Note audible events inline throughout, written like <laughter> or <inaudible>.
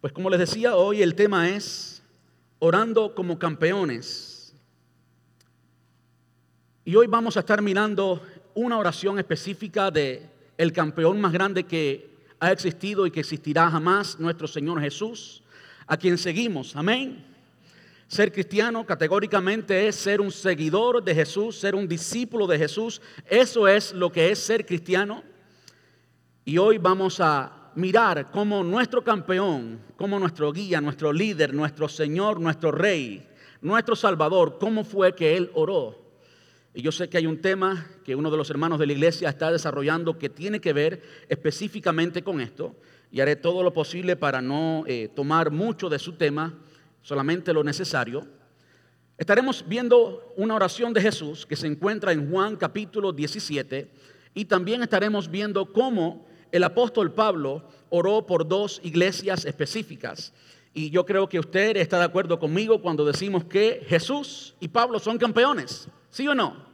Pues como les decía, hoy el tema es orando como campeones. Y hoy vamos a estar mirando una oración específica de el campeón más grande que ha existido y que existirá jamás, nuestro Señor Jesús, a quien seguimos. Amén. Ser cristiano categóricamente es ser un seguidor de Jesús, ser un discípulo de Jesús. Eso es lo que es ser cristiano. Y hoy vamos a mirar cómo nuestro campeón, como nuestro guía, nuestro líder, nuestro Señor, nuestro Rey, nuestro Salvador, cómo fue que Él oró. Y yo sé que hay un tema que uno de los hermanos de la iglesia está desarrollando que tiene que ver específicamente con esto. Y haré todo lo posible para no eh, tomar mucho de su tema, solamente lo necesario. Estaremos viendo una oración de Jesús que se encuentra en Juan capítulo 17 y también estaremos viendo cómo el apóstol Pablo oró por dos iglesias específicas. Y yo creo que usted está de acuerdo conmigo cuando decimos que Jesús y Pablo son campeones. ¿Sí o no?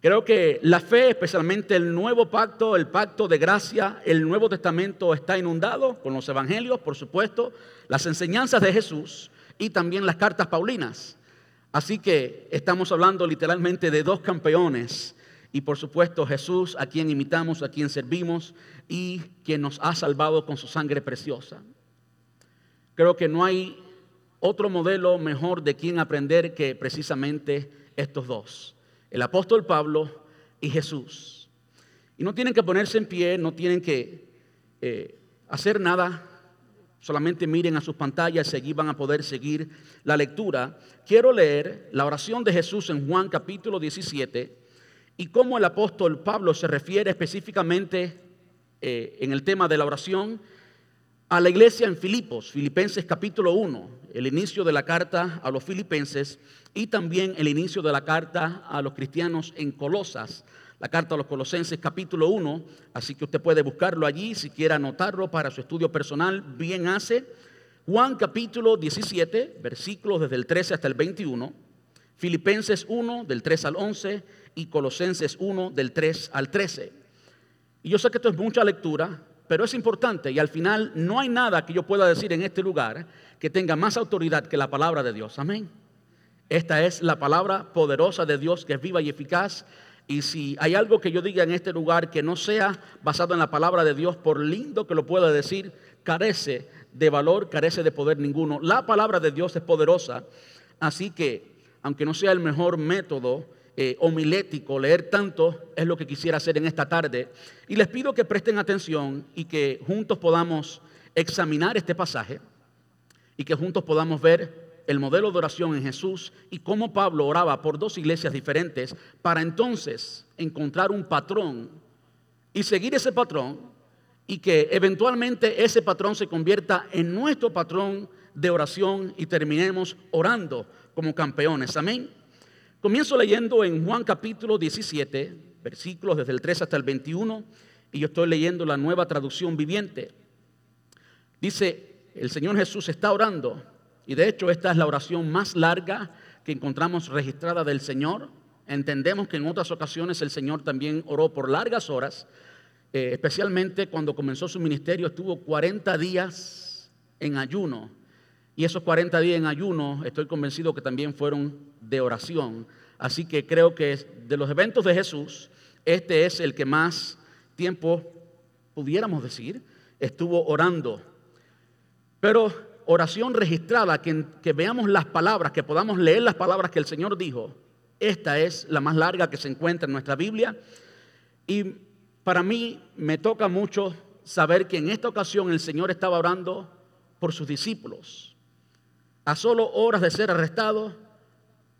Creo que la fe, especialmente el nuevo pacto, el pacto de gracia, el Nuevo Testamento está inundado con los evangelios, por supuesto, las enseñanzas de Jesús y también las cartas paulinas. Así que estamos hablando literalmente de dos campeones y por supuesto Jesús, a quien imitamos, a quien servimos y quien nos ha salvado con su sangre preciosa. Creo que no hay otro modelo mejor de quien aprender que precisamente estos dos, el apóstol Pablo y Jesús. Y no tienen que ponerse en pie, no tienen que eh, hacer nada, solamente miren a sus pantallas y van a poder seguir la lectura. Quiero leer la oración de Jesús en Juan capítulo 17 y cómo el apóstol Pablo se refiere específicamente eh, en el tema de la oración a la iglesia en Filipos, Filipenses capítulo 1, el inicio de la carta a los filipenses y también el inicio de la carta a los cristianos en Colosas, la carta a los colosenses capítulo 1, así que usted puede buscarlo allí si quiere anotarlo para su estudio personal, bien hace. Juan capítulo 17, versículos desde el 13 hasta el 21, Filipenses 1 del 3 al 11 y Colosenses 1 del 3 al 13. Y yo sé que esto es mucha lectura, pero es importante y al final no hay nada que yo pueda decir en este lugar que tenga más autoridad que la palabra de Dios. Amén. Esta es la palabra poderosa de Dios que es viva y eficaz. Y si hay algo que yo diga en este lugar que no sea basado en la palabra de Dios, por lindo que lo pueda decir, carece de valor, carece de poder ninguno. La palabra de Dios es poderosa, así que aunque no sea el mejor método, eh, homilético, leer tanto, es lo que quisiera hacer en esta tarde. Y les pido que presten atención y que juntos podamos examinar este pasaje y que juntos podamos ver el modelo de oración en Jesús y cómo Pablo oraba por dos iglesias diferentes para entonces encontrar un patrón y seguir ese patrón y que eventualmente ese patrón se convierta en nuestro patrón de oración y terminemos orando como campeones. Amén. Comienzo leyendo en Juan capítulo 17, versículos desde el 3 hasta el 21, y yo estoy leyendo la nueva traducción viviente. Dice, el Señor Jesús está orando, y de hecho esta es la oración más larga que encontramos registrada del Señor. Entendemos que en otras ocasiones el Señor también oró por largas horas, eh, especialmente cuando comenzó su ministerio, estuvo 40 días en ayuno y esos 40 días en ayuno, estoy convencido que también fueron de oración. Así que creo que de los eventos de Jesús, este es el que más tiempo, pudiéramos decir, estuvo orando. Pero oración registrada, que, que veamos las palabras, que podamos leer las palabras que el Señor dijo, esta es la más larga que se encuentra en nuestra Biblia. Y para mí me toca mucho saber que en esta ocasión el Señor estaba orando por sus discípulos a solo horas de ser arrestado,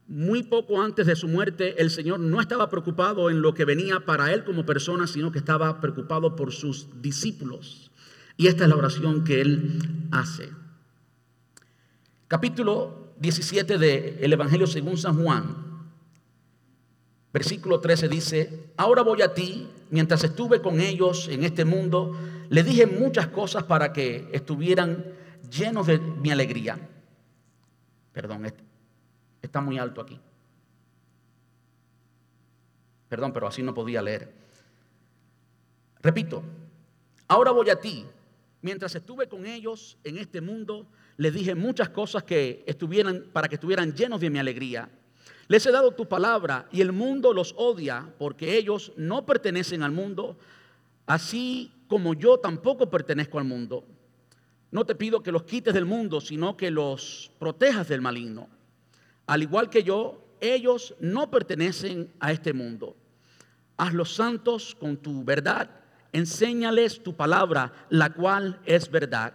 muy poco antes de su muerte, el Señor no estaba preocupado en lo que venía para él como persona, sino que estaba preocupado por sus discípulos. Y esta es la oración que él hace. Capítulo 17 del Evangelio según San Juan. Versículo 13 dice, ahora voy a ti, mientras estuve con ellos en este mundo, le dije muchas cosas para que estuvieran llenos de mi alegría. Perdón, está muy alto aquí. Perdón, pero así no podía leer. Repito, ahora voy a ti, mientras estuve con ellos en este mundo, les dije muchas cosas que estuvieran para que estuvieran llenos de mi alegría. Les he dado tu palabra y el mundo los odia porque ellos no pertenecen al mundo, así como yo tampoco pertenezco al mundo. No te pido que los quites del mundo, sino que los protejas del maligno. Al igual que yo, ellos no pertenecen a este mundo. Haz los santos con tu verdad, enséñales tu palabra, la cual es verdad.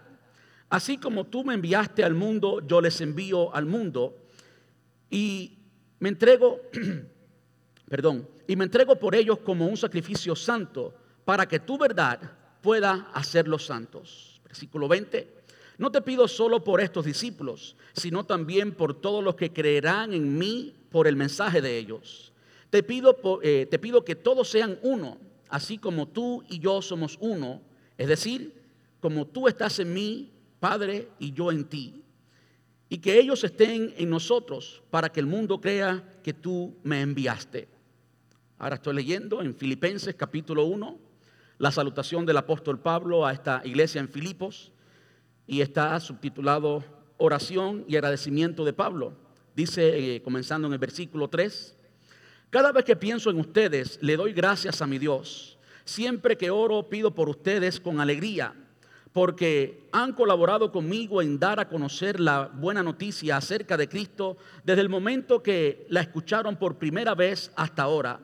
Así como tú me enviaste al mundo, yo les envío al mundo. Y me entrego, <clears throat> perdón, y me entrego por ellos como un sacrificio santo, para que tu verdad pueda hacerlos santos. Versículo 20. No te pido solo por estos discípulos, sino también por todos los que creerán en mí por el mensaje de ellos. Te pido, eh, te pido que todos sean uno, así como tú y yo somos uno, es decir, como tú estás en mí, Padre, y yo en ti. Y que ellos estén en nosotros para que el mundo crea que tú me enviaste. Ahora estoy leyendo en Filipenses capítulo 1 la salutación del apóstol Pablo a esta iglesia en Filipos y está subtitulado Oración y agradecimiento de Pablo. Dice, eh, comenzando en el versículo 3, cada vez que pienso en ustedes, le doy gracias a mi Dios. Siempre que oro, pido por ustedes con alegría, porque han colaborado conmigo en dar a conocer la buena noticia acerca de Cristo desde el momento que la escucharon por primera vez hasta ahora.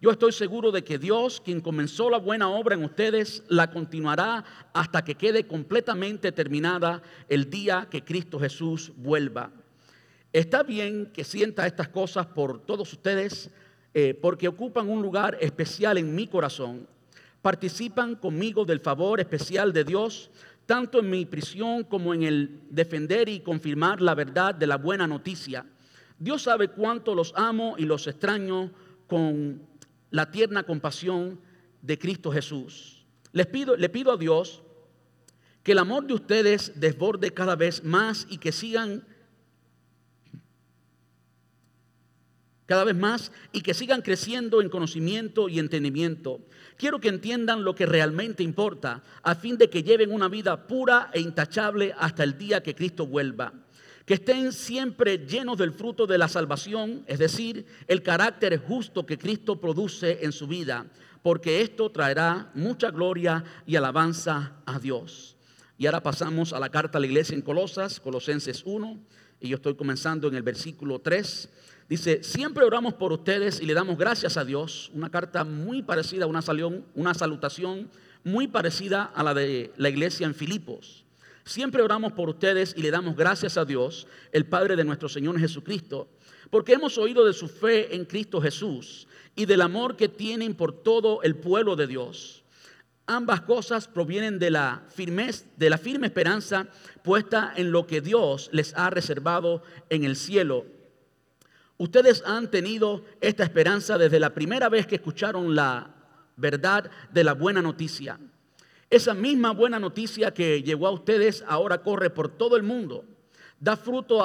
Yo estoy seguro de que Dios, quien comenzó la buena obra en ustedes, la continuará hasta que quede completamente terminada el día que Cristo Jesús vuelva. Está bien que sienta estas cosas por todos ustedes eh, porque ocupan un lugar especial en mi corazón. Participan conmigo del favor especial de Dios, tanto en mi prisión como en el defender y confirmar la verdad de la buena noticia. Dios sabe cuánto los amo y los extraño con la tierna compasión de Cristo Jesús. Les pido, le pido a Dios que el amor de ustedes desborde cada vez más y que sigan cada vez más y que sigan creciendo en conocimiento y entendimiento. Quiero que entiendan lo que realmente importa a fin de que lleven una vida pura e intachable hasta el día que Cristo vuelva que estén siempre llenos del fruto de la salvación, es decir, el carácter justo que Cristo produce en su vida, porque esto traerá mucha gloria y alabanza a Dios. Y ahora pasamos a la carta a la iglesia en Colosas, Colosenses 1, y yo estoy comenzando en el versículo 3. Dice, siempre oramos por ustedes y le damos gracias a Dios. Una carta muy parecida, una, una salutación muy parecida a la de la iglesia en Filipos. Siempre oramos por ustedes y le damos gracias a Dios, el Padre de nuestro Señor Jesucristo, porque hemos oído de su fe en Cristo Jesús y del amor que tienen por todo el pueblo de Dios. Ambas cosas provienen de la, firmez, de la firme esperanza puesta en lo que Dios les ha reservado en el cielo. Ustedes han tenido esta esperanza desde la primera vez que escucharon la verdad de la buena noticia. Esa misma buena noticia que llegó a ustedes ahora corre por todo el mundo. Da fruto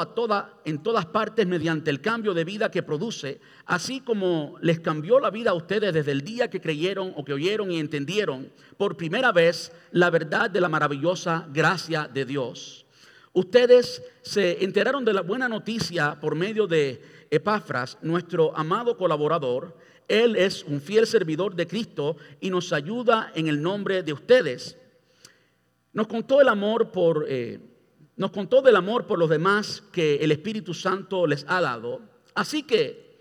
en todas partes mediante el cambio de vida que produce, así como les cambió la vida a ustedes desde el día que creyeron o que oyeron y entendieron por primera vez la verdad de la maravillosa gracia de Dios. Ustedes se enteraron de la buena noticia por medio de Epafras, nuestro amado colaborador, él es un fiel servidor de Cristo y nos ayuda en el nombre de ustedes. Nos contó el amor por, eh, nos contó del amor por los demás que el Espíritu Santo les ha dado. Así que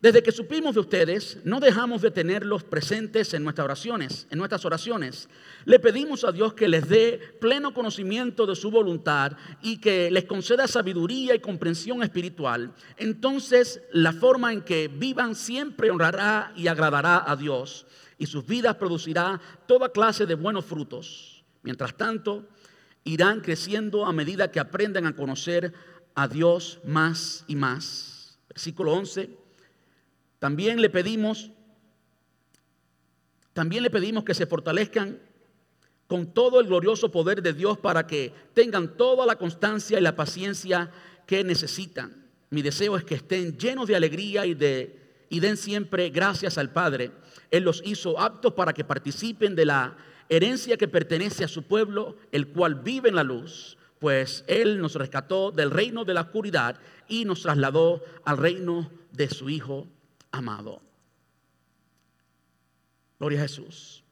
desde que supimos de ustedes, no dejamos de tenerlos presentes en nuestras oraciones, en nuestras oraciones. Le pedimos a Dios que les dé pleno conocimiento de su voluntad y que les conceda sabiduría y comprensión espiritual. Entonces, la forma en que vivan siempre honrará y agradará a Dios y sus vidas producirá toda clase de buenos frutos. Mientras tanto, irán creciendo a medida que aprendan a conocer a Dios más y más. Versículo 11. También le pedimos, también le pedimos que se fortalezcan con todo el glorioso poder de Dios para que tengan toda la constancia y la paciencia que necesitan. Mi deseo es que estén llenos de alegría y, de, y den siempre gracias al Padre. Él los hizo aptos para que participen de la herencia que pertenece a su pueblo, el cual vive en la luz, pues Él nos rescató del reino de la oscuridad y nos trasladó al reino de su Hijo amado. Gloria a Jesús.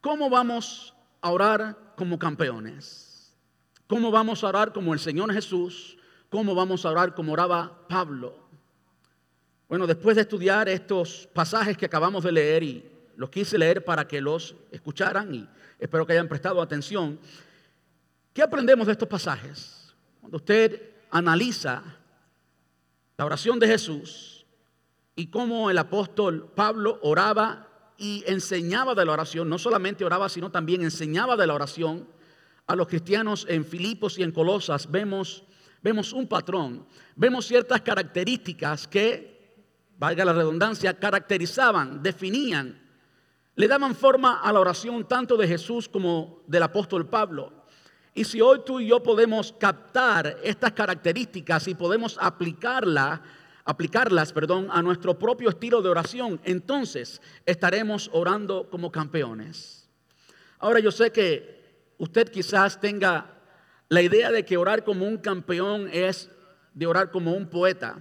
¿Cómo vamos a orar como campeones? ¿Cómo vamos a orar como el Señor Jesús? ¿Cómo vamos a orar como oraba Pablo? Bueno, después de estudiar estos pasajes que acabamos de leer y los quise leer para que los escucharan y espero que hayan prestado atención, ¿qué aprendemos de estos pasajes? Cuando usted analiza la oración de Jesús y cómo el apóstol Pablo oraba y enseñaba de la oración, no solamente oraba, sino también enseñaba de la oración a los cristianos en Filipos y en Colosas, vemos, vemos un patrón, vemos ciertas características que, valga la redundancia, caracterizaban, definían, le daban forma a la oración tanto de Jesús como del apóstol Pablo. Y si hoy tú y yo podemos captar estas características y podemos aplicarla aplicarlas, perdón, a nuestro propio estilo de oración, entonces estaremos orando como campeones. Ahora yo sé que usted quizás tenga la idea de que orar como un campeón es de orar como un poeta,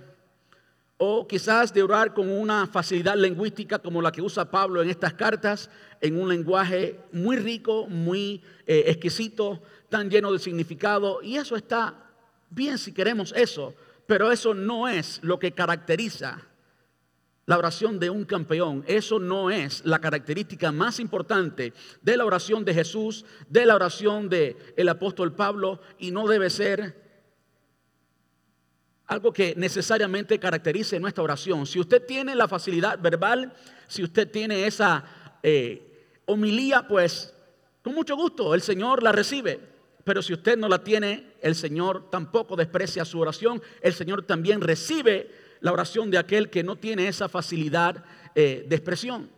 o quizás de orar con una facilidad lingüística como la que usa Pablo en estas cartas, en un lenguaje muy rico, muy eh, exquisito, tan lleno de significado, y eso está bien si queremos eso, pero eso no es lo que caracteriza la oración de un campeón. Eso no es la característica más importante de la oración de Jesús, de la oración del el apóstol Pablo, y no debe ser algo que necesariamente caracterice nuestra oración. Si usted tiene la facilidad verbal, si usted tiene esa eh, homilía, pues con mucho gusto el Señor la recibe. Pero si usted no la tiene, el Señor tampoco desprecia su oración. El Señor también recibe la oración de aquel que no tiene esa facilidad eh, de expresión.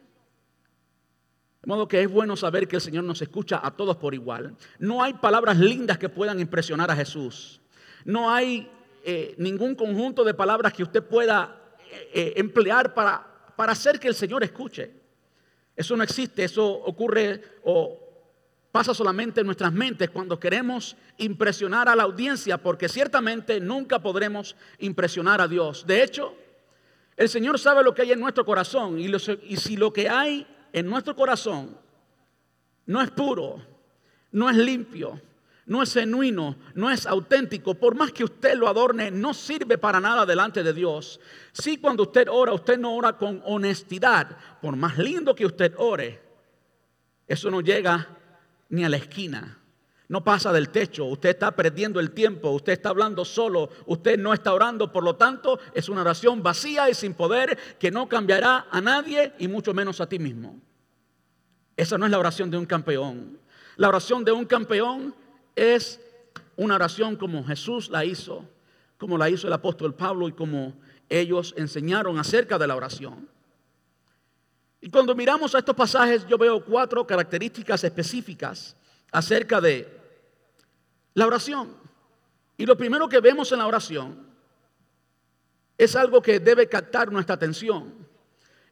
De modo que es bueno saber que el Señor nos escucha a todos por igual. No hay palabras lindas que puedan impresionar a Jesús. No hay eh, ningún conjunto de palabras que usted pueda eh, emplear para, para hacer que el Señor escuche. Eso no existe, eso ocurre o pasa solamente en nuestras mentes cuando queremos impresionar a la audiencia, porque ciertamente nunca podremos impresionar a Dios. De hecho, el Señor sabe lo que hay en nuestro corazón y, si lo que hay en nuestro corazón no es puro, no es limpio, no es genuino, no es auténtico, por más que usted lo adorne, no sirve para nada delante de Dios. Si cuando usted ora, usted no ora con honestidad, por más lindo que usted ore, eso no llega ni a la esquina. No pasa del techo, usted está perdiendo el tiempo, usted está hablando solo, usted no está orando, por lo tanto es una oración vacía y sin poder que no cambiará a nadie y mucho menos a ti mismo. Esa no es la oración de un campeón. La oración de un campeón es una oración como Jesús la hizo, como la hizo el apóstol Pablo y como ellos enseñaron acerca de la oración. Y cuando miramos a estos pasajes, yo veo cuatro características específicas acerca de la oración. Y lo primero que vemos en la oración es algo que debe captar nuestra atención.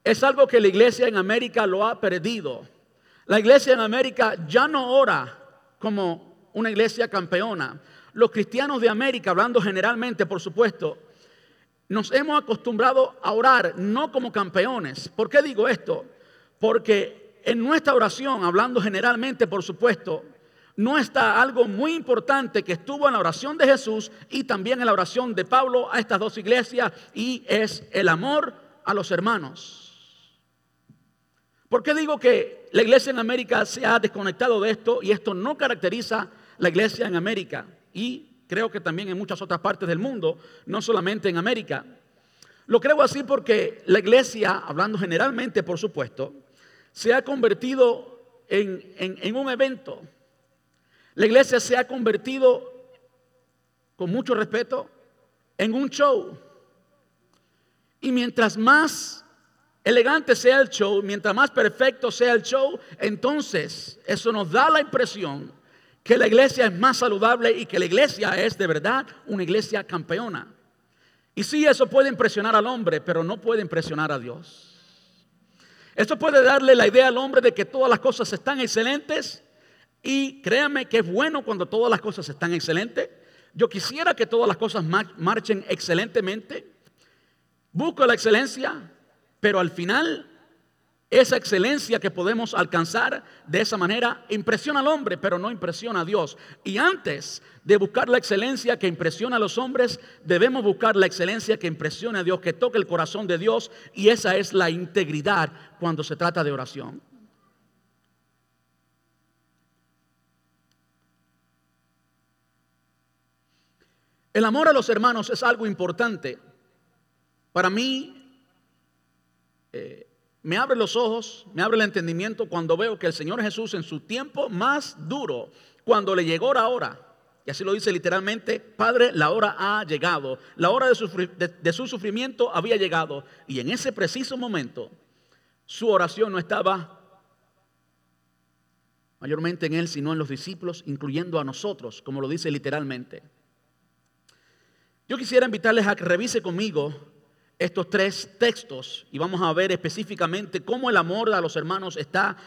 Es algo que la iglesia en América lo ha perdido. La iglesia en América ya no ora como una iglesia campeona. Los cristianos de América, hablando generalmente, por supuesto, nos hemos acostumbrado a orar no como campeones. ¿Por qué digo esto? Porque en nuestra oración, hablando generalmente, por supuesto, no está algo muy importante que estuvo en la oración de Jesús y también en la oración de Pablo a estas dos iglesias y es el amor a los hermanos. ¿Por qué digo que la iglesia en América se ha desconectado de esto y esto no caracteriza la iglesia en América? Y creo que también en muchas otras partes del mundo, no solamente en América. Lo creo así porque la iglesia, hablando generalmente por supuesto, se ha convertido en, un evento. La iglesia se ha convertido, con mucho respeto, en un show. Y mientras más elegante sea el show, mientras más perfecto sea el show, entonces eso nos da la impresión que la iglesia es más saludable y que la iglesia es de verdad una iglesia campeona. Y sí, eso puede impresionar al hombre, pero no puede impresionar a Dios. Esto puede darle la idea al hombre de que todas las cosas están excelentes y créame que es bueno cuando todas las cosas están excelentes. Yo quisiera que todas las cosas marchen excelentemente. Busco la excelencia, pero al final esa excelencia que podemos alcanzar de esa manera impresiona al hombre, pero no impresiona a Dios. Y antes de buscar la excelencia que impresiona a los hombres, debemos buscar la excelencia que impresione a Dios, que toque el corazón de Dios. Y esa es la integridad cuando se trata de oración. El amor a los hermanos es algo importante. Para mí, eh, me abre los ojos, me abre el entendimiento cuando veo que el Señor Jesús en su tiempo más duro, cuando le llegó la hora, y así lo dice literalmente, Padre, la hora ha llegado, la hora de su, sufrimiento había llegado, y en ese preciso momento su oración no estaba mayormente en él, sino en los discípulos, incluyendo a nosotros, como lo dice literalmente. Yo quisiera invitarles a que revise conmigo estos tres textos y vamos a ver específicamente cómo el amor a los hermanos está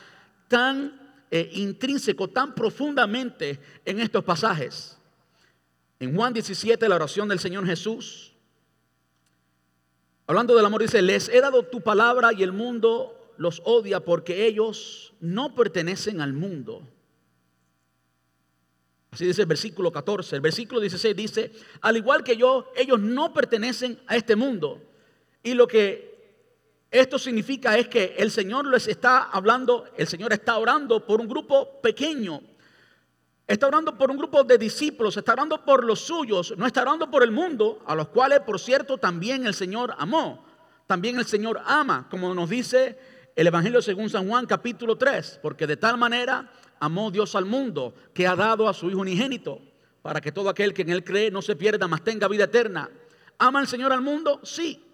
tan eh, intrínseco, tan profundamente en estos pasajes. En Juan 17, la oración del Señor Jesús, hablando del amor, dice, les he dado tu palabra y el mundo los odia porque ellos no pertenecen al mundo. Así dice el versículo 14. El versículo 16 dice, al igual que yo, ellos no pertenecen a este mundo. Y lo que esto significa es que el Señor les está hablando, el Señor está orando por un grupo pequeño. Está orando por un grupo de discípulos, está orando por los suyos, no está orando por el mundo, a los cuales, por cierto, también el Señor amó. También el Señor ama, como nos dice el Evangelio según San Juan capítulo 3, porque de tal manera amó Dios al mundo que ha dado a su Hijo unigénito, para que todo aquel que en Él cree no se pierda, mas tenga vida eterna. ¿Ama el Señor al mundo? Sí.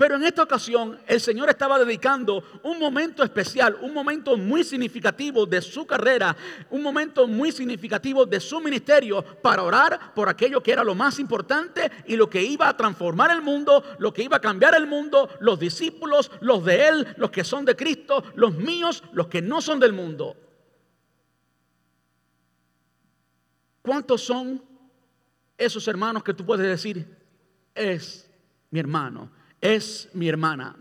Pero en esta ocasión el Señor estaba dedicando un momento especial, un momento muy significativo de su carrera, un momento muy significativo de su ministerio para orar por aquello que era lo más importante y lo que iba a transformar el mundo, lo que iba a cambiar el mundo, los discípulos, los de Él, los que son de Cristo, los míos, los que no son del mundo. ¿Cuántos son esos hermanos que tú puedes decir, es mi hermano? Es mi hermana.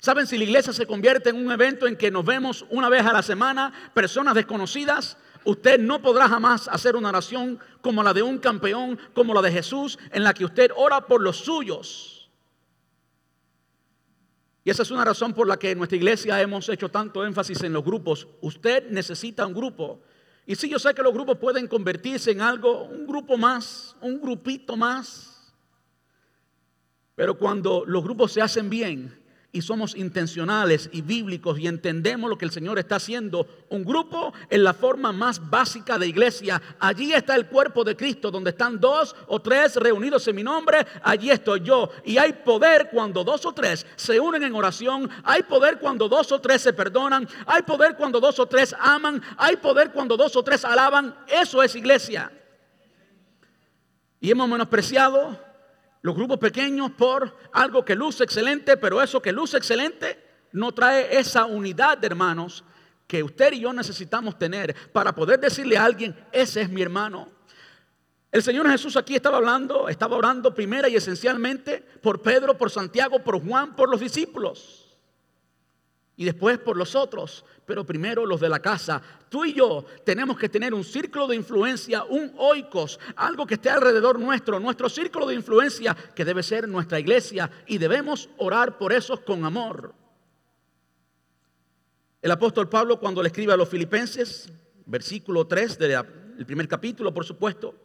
¿Saben si la iglesia se convierte en un evento en que nos vemos una vez a la semana, personas desconocidas? Usted no podrá jamás hacer una oración como la de un campeón, como la de Jesús, en la que usted ora por los suyos. Y esa es una razón por la que en nuestra iglesia hemos hecho tanto énfasis en los grupos. Usted necesita un grupo. Y sí, yo sé que los grupos pueden convertirse en algo, un grupo más, un grupito más. Pero cuando los grupos se hacen bien y somos intencionales y bíblicos y entendemos lo que el Señor está haciendo, un grupo en la forma más básica de iglesia, allí está el cuerpo de Cristo, donde están dos o tres reunidos en mi nombre, allí estoy yo. Y hay poder cuando dos o tres se unen en oración, hay poder cuando dos o tres se perdonan, hay poder cuando dos o tres aman, hay poder cuando dos o tres alaban. Eso es iglesia. Y hemos menospreciado los grupos pequeños por algo que luce excelente, pero eso que luce excelente no trae esa unidad de hermanos que usted y yo necesitamos tener para poder decirle a alguien, ese es mi hermano. El Señor Jesús aquí estaba hablando, estaba orando primera y esencialmente por Pedro, por Santiago, por Juan, por los discípulos y después por los otros, pero primero los de la casa. Tú y yo tenemos que tener un círculo de influencia, un oikos, algo que esté alrededor nuestro, nuestro círculo de influencia que debe ser nuestra iglesia y debemos orar por esos con amor. El apóstol Pablo cuando le escribe a los filipenses, versículo 3 del primer capítulo, por supuesto,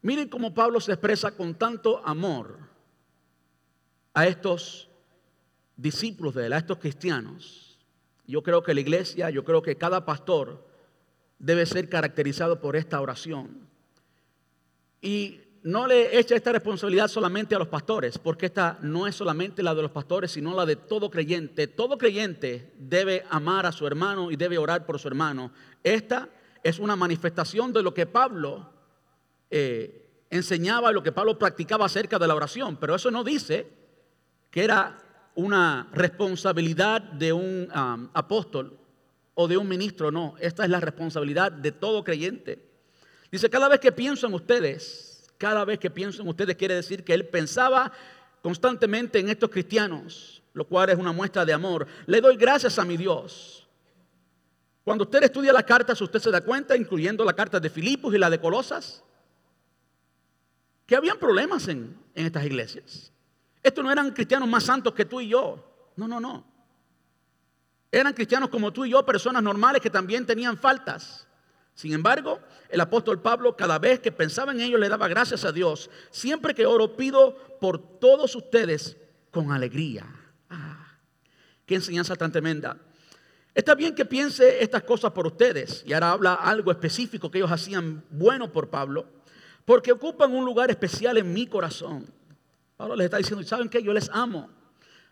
miren cómo Pablo se expresa con tanto amor a estos discípulos de estos cristianos, yo creo que la iglesia, yo creo que cada pastor debe ser caracterizado por esta oración. Y no le echa esta responsabilidad solamente a los pastores, porque esta no es solamente la de los pastores, sino la de todo creyente. Todo creyente debe amar a su hermano y debe orar por su hermano. Esta es una manifestación de lo que Pablo eh, enseñaba y lo que Pablo practicaba acerca de la oración, pero eso no dice que era una responsabilidad de un um, apóstol o de un ministro, no, esta es la responsabilidad de todo creyente. Dice, cada vez que pienso en ustedes, cada vez que pienso en ustedes quiere decir que él pensaba constantemente en estos cristianos, lo cual es una muestra de amor. Le doy gracias a mi Dios. Cuando usted estudia las cartas, usted se da cuenta, incluyendo la carta de Filipos y la de Colosas, que habían problemas en, en estas iglesias. Estos no eran cristianos más santos que tú y yo. No, no, no. Eran cristianos como tú y yo, personas normales que también tenían faltas. Sin embargo, el apóstol Pablo cada vez que pensaba en ellos le daba gracias a Dios. Siempre que oro pido por todos ustedes con alegría. Ah, qué enseñanza tan tremenda. Está bien que piense estas cosas por ustedes. Y ahora habla algo específico que ellos hacían bueno por Pablo. Porque ocupan un lugar especial en mi corazón. Pablo les está diciendo, ¿saben qué? Yo les amo.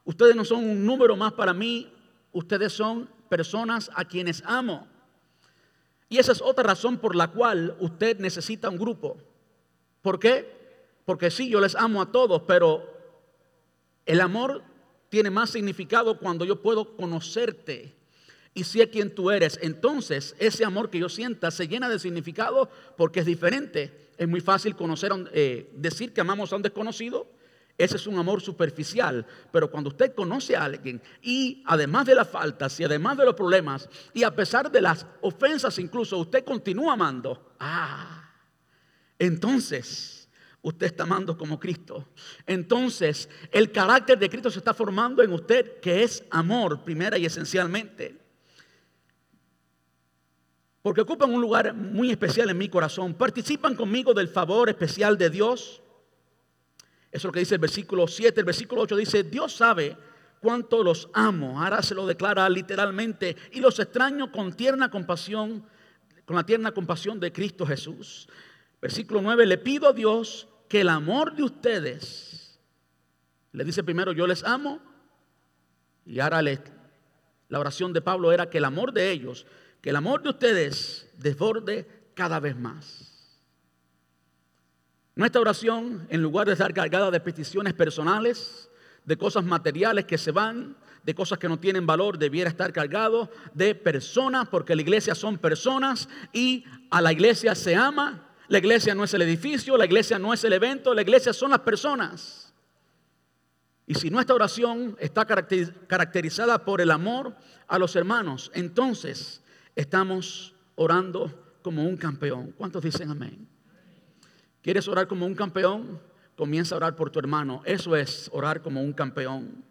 Ustedes no son un número más para mí. Ustedes son personas a quienes amo. Y esa es otra razón por la cual usted necesita un grupo. ¿Por qué? Porque sí, yo les amo a todos, pero el amor tiene más significado cuando yo puedo conocerte y sé quién tú eres. Entonces, ese amor que yo sienta se llena de significado porque es diferente. Es muy fácil conocer, eh, decir que amamos a un desconocido ese es un amor superficial. Pero cuando usted conoce a alguien y además de las faltas y además de los problemas y a pesar de las ofensas incluso, usted continúa amando. Ah, entonces usted está amando como Cristo. Entonces el carácter de Cristo se está formando en usted que es amor primera y esencialmente. Porque ocupan un lugar muy especial en mi corazón. Participan conmigo del favor especial de Dios eso es lo que dice el versículo 7. El versículo 8 dice, Dios sabe cuánto los amo. Ahora se lo declara literalmente. Y los extraño con tierna compasión, con la tierna compasión de Cristo Jesús. Versículo 9, le pido a Dios que el amor de ustedes, le dice primero, yo les amo. Y ahora la oración de Pablo era que el amor de ellos, que el amor de ustedes desborde cada vez más. Nuestra oración, en lugar de estar cargada de peticiones personales, de cosas materiales que se van, de cosas que no tienen valor, debiera estar cargado de personas, porque la iglesia son personas y a la iglesia se ama. La iglesia no es el edificio, la iglesia no es el evento, la iglesia son las personas. Y si nuestra oración está caracterizada por el amor a los hermanos, entonces estamos orando como un campeón. ¿Cuántos dicen amén? ¿Quieres orar como un campeón? Comienza a orar por tu hermano. Eso es orar como un campeón.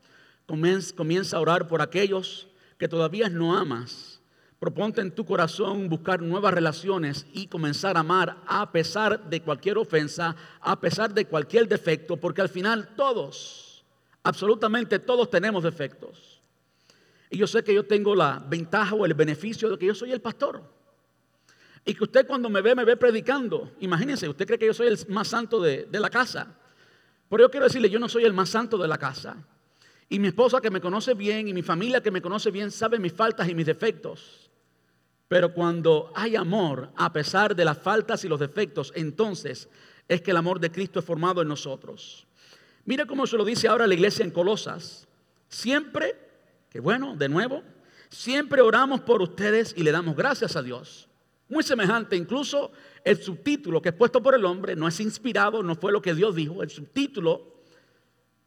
Comienza a orar por aquellos que todavía no amas. Proponte en tu corazón buscar nuevas relaciones y comenzar a amar a pesar de cualquier ofensa, a pesar de cualquier defecto, porque al final todos, absolutamente todos tenemos defectos. Y yo sé que yo tengo la ventaja o el beneficio de que yo soy el pastor. Y que usted cuando me ve, me ve predicando. Imagínense, usted cree que yo soy el más santo de, la casa. Pero yo quiero decirle, yo no soy el más santo de la casa. Y mi esposa que me conoce bien y mi familia que me conoce bien sabe mis faltas y mis defectos. Pero cuando hay amor, a pesar de las faltas y los defectos, entonces es que el amor de Cristo es formado en nosotros. Mira cómo se lo dice ahora la iglesia en Colosas. Siempre, que bueno, de nuevo, siempre oramos por ustedes y le damos gracias a Dios muy semejante, incluso el subtítulo que es puesto por el hombre no es inspirado, no fue lo que Dios dijo. El subtítulo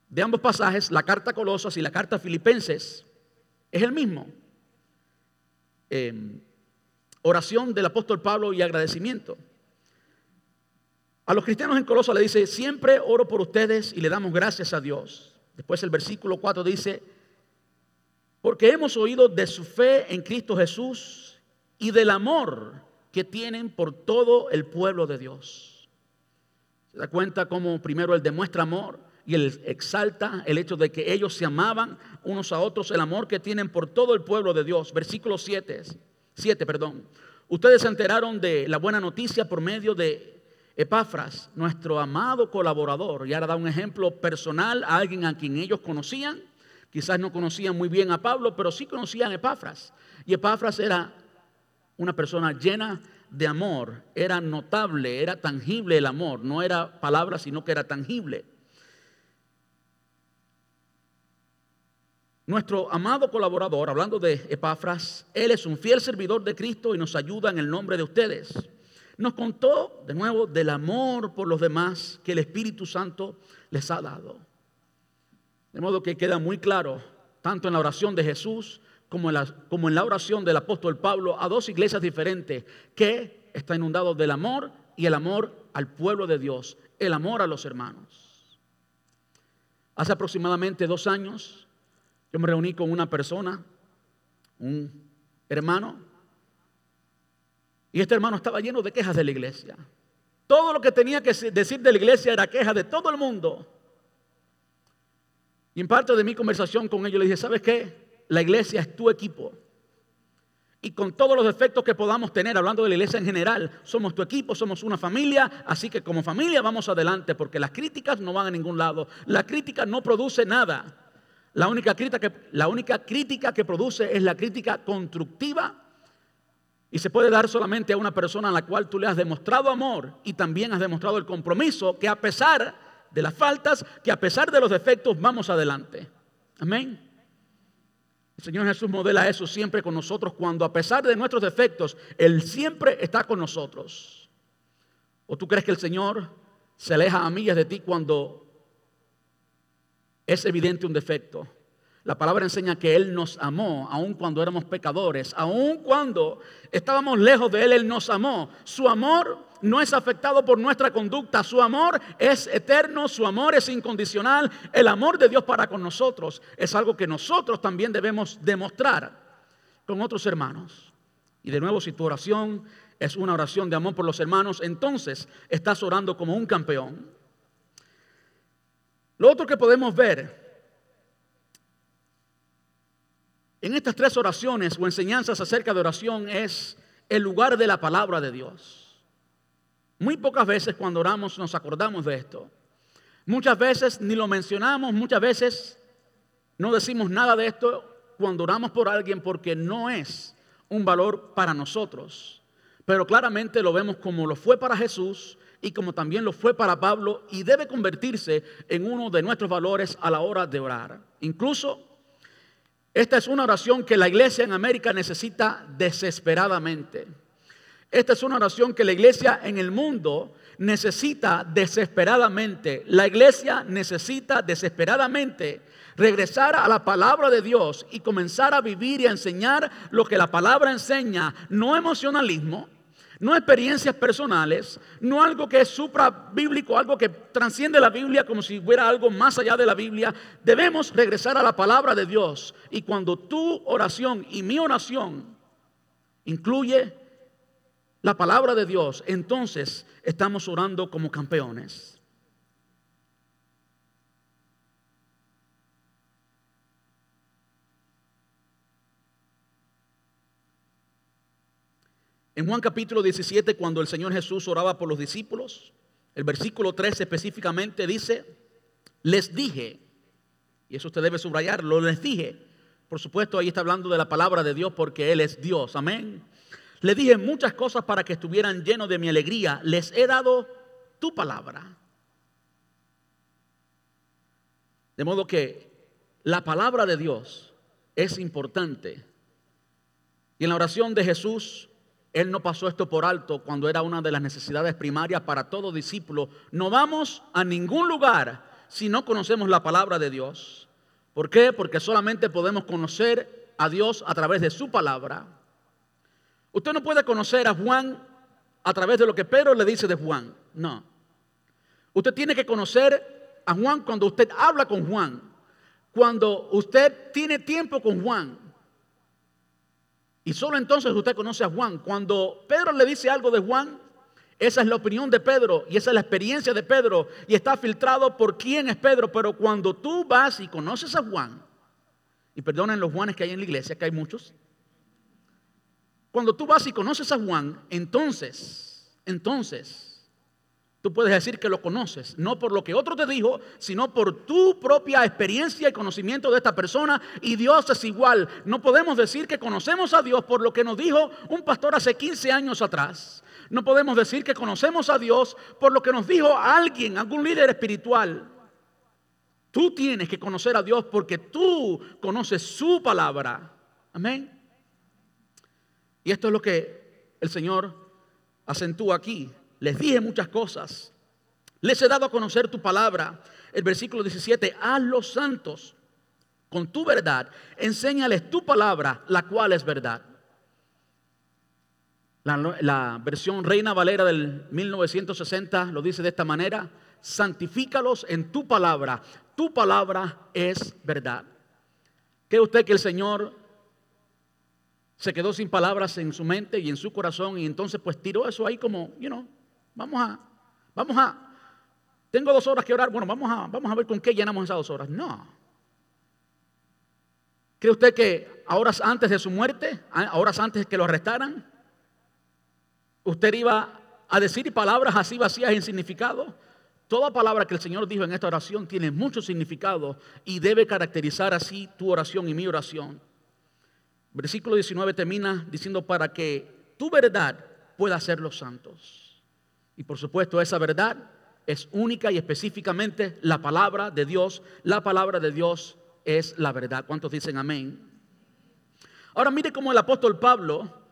de ambos pasajes, la carta a Colosas y la carta a Filipenses, es el mismo. Em, oración del apóstol Pablo y agradecimiento. A los cristianos en Colosas le dice, siempre oro por ustedes y le damos gracias a Dios. Después el versículo 4 dice, porque hemos oído de su fe en Cristo Jesús y del amor que tienen por todo el pueblo de Dios. Se da cuenta cómo primero él demuestra amor y él exalta el hecho de que ellos se amaban unos a otros, el amor que tienen por todo el pueblo de Dios. Versículo 7, 7, perdón. Ustedes se enteraron de la buena noticia por medio de Epafras, nuestro amado colaborador. Y ahora da un ejemplo personal a alguien a quien ellos conocían. Quizás no conocían muy bien a Pablo, pero sí conocían a Epafras. Y Epafras era una persona llena de amor, era notable, era tangible el amor, no era palabra, sino que era tangible. Nuestro amado colaborador, hablando de Epafras, él es un fiel servidor de Cristo y nos ayuda en el nombre de ustedes. Nos contó de nuevo del amor por los demás que el Espíritu Santo les ha dado. De modo que queda muy claro, tanto en la oración de Jesús como en la, oración del apóstol Pablo, a dos iglesias diferentes, que está inundado del amor y el amor al pueblo de Dios, el amor a los hermanos. Hace aproximadamente dos años, yo me reuní con una persona, un hermano, y este hermano estaba lleno de quejas de la iglesia. Todo lo que tenía que decir de la iglesia era queja de todo el mundo. Y en parte de mi conversación con ellos le dije, ¿sabes qué? La iglesia es tu equipo. Y con todos los defectos que podamos tener, hablando de la iglesia en general, somos tu equipo, somos una familia, así que como familia vamos adelante, porque las críticas no van a ningún lado. La crítica no produce nada. La única crítica que, la única crítica que produce es la crítica constructiva y se puede dar solamente a una persona a la cual tú le has demostrado amor y también has demostrado el compromiso que a pesar de las faltas, que a pesar de los defectos vamos adelante. Amén. El Señor Jesús modela eso siempre con nosotros cuando a pesar de nuestros defectos, Él siempre está con nosotros. ¿O tú crees que el Señor se aleja a millas de ti cuando es evidente un defecto. La palabra enseña que Él nos amó, aun cuando éramos pecadores, aun cuando estábamos lejos de Él, Él nos amó. Su amor no es afectado por nuestra conducta, su amor es eterno, su amor es incondicional. El amor de Dios para con nosotros es algo que nosotros también debemos demostrar con otros hermanos. Y de nuevo, si tu oración es una oración de amor por los hermanos, entonces estás orando como un campeón. Lo otro que podemos ver en estas tres oraciones o enseñanzas acerca de oración es el lugar de la palabra de Dios. Muy pocas veces cuando oramos nos acordamos de esto. Muchas veces ni lo mencionamos, muchas veces no decimos nada de esto cuando oramos por alguien porque no es un valor para nosotros. Pero claramente lo vemos como lo fue para Jesús y como también lo fue para Pablo y debe convertirse en uno de nuestros valores a la hora de orar. Incluso esta es una oración que la iglesia en América necesita desesperadamente. Esta es una oración que la iglesia en el mundo necesita desesperadamente. La iglesia necesita desesperadamente regresar a la palabra de Dios y comenzar a vivir y a enseñar lo que la palabra enseña, no emocionalismo, no experiencias personales, no algo que es supra bíblico, algo que transciende la Biblia como si fuera algo más allá de la Biblia. Debemos regresar a la palabra de Dios. Y cuando tu oración y mi oración incluye la palabra de Dios, entonces estamos orando como campeones. En Juan capítulo 17, cuando el Señor Jesús oraba por los discípulos, el versículo 13 específicamente dice, les dije, y eso usted debe subrayarlo, les dije, por supuesto ahí está hablando de la palabra de Dios porque Él es Dios, amén. Les dije muchas cosas para que estuvieran llenos de mi alegría, les he dado tu palabra. De modo que la palabra de Dios es importante. Y en la oración de Jesús él no pasó esto por alto cuando era una de las necesidades primarias para todo discípulo. No vamos a ningún lugar si no conocemos la palabra de Dios. ¿Por qué? Porque solamente podemos conocer a Dios a través de su palabra. Usted no puede conocer a Juan a través de lo que Pedro le dice de Juan. No. Usted tiene que conocer a Juan cuando usted habla con Juan. Cuando usted tiene tiempo con Juan. Y solo entonces usted conoce a Juan. Cuando Pedro le dice algo de Juan, esa es la opinión de Pedro y esa es la experiencia de Pedro y está filtrado por quién es Pedro. Pero cuando tú vas y conoces a Juan, y perdonen los Juanes que hay en la iglesia, que hay muchos, cuando tú vas y conoces a Juan, entonces, entonces, Tú puedes decir que lo conoces, no por lo que otro te dijo, sino por tu propia experiencia y conocimiento de esta persona. Y Dios es igual. No podemos decir que conocemos a Dios por lo que nos dijo un pastor hace 15 años atrás. No podemos decir que conocemos a Dios por lo que nos dijo alguien, algún líder espiritual. Tú tienes que conocer a Dios porque tú conoces su palabra. Amén. Y esto es lo que el Señor acentúa aquí. Les dije muchas cosas. Les he dado a conocer tu palabra. El versículo 17, a los santos con tu verdad, enséñales tu palabra, la cual es verdad. La, la, versión Reina Valera del 1960 lo dice de esta manera, santifícalos en tu palabra, tu palabra es verdad. ¿Cree usted que el Señor se quedó sin palabras en su mente y en su corazón y entonces pues tiró eso ahí como, you know, vamos a, vamos a, tengo dos horas que orar, bueno, vamos a, vamos a ver con qué llenamos esas dos horas. No. ¿Cree usted que horas antes de su muerte, horas antes que lo arrestaran, usted iba a decir palabras así vacías e sin significado? Toda palabra que el Señor dijo en esta oración tiene mucho significado y debe caracterizar así tu oración y mi oración. Versículo 19 termina diciendo para que tu verdad pueda ser los santos. Y por supuesto esa verdad es única y específicamente la palabra de Dios. La palabra de Dios es la verdad. ¿Cuántos dicen amén? Ahora mire cómo el apóstol Pablo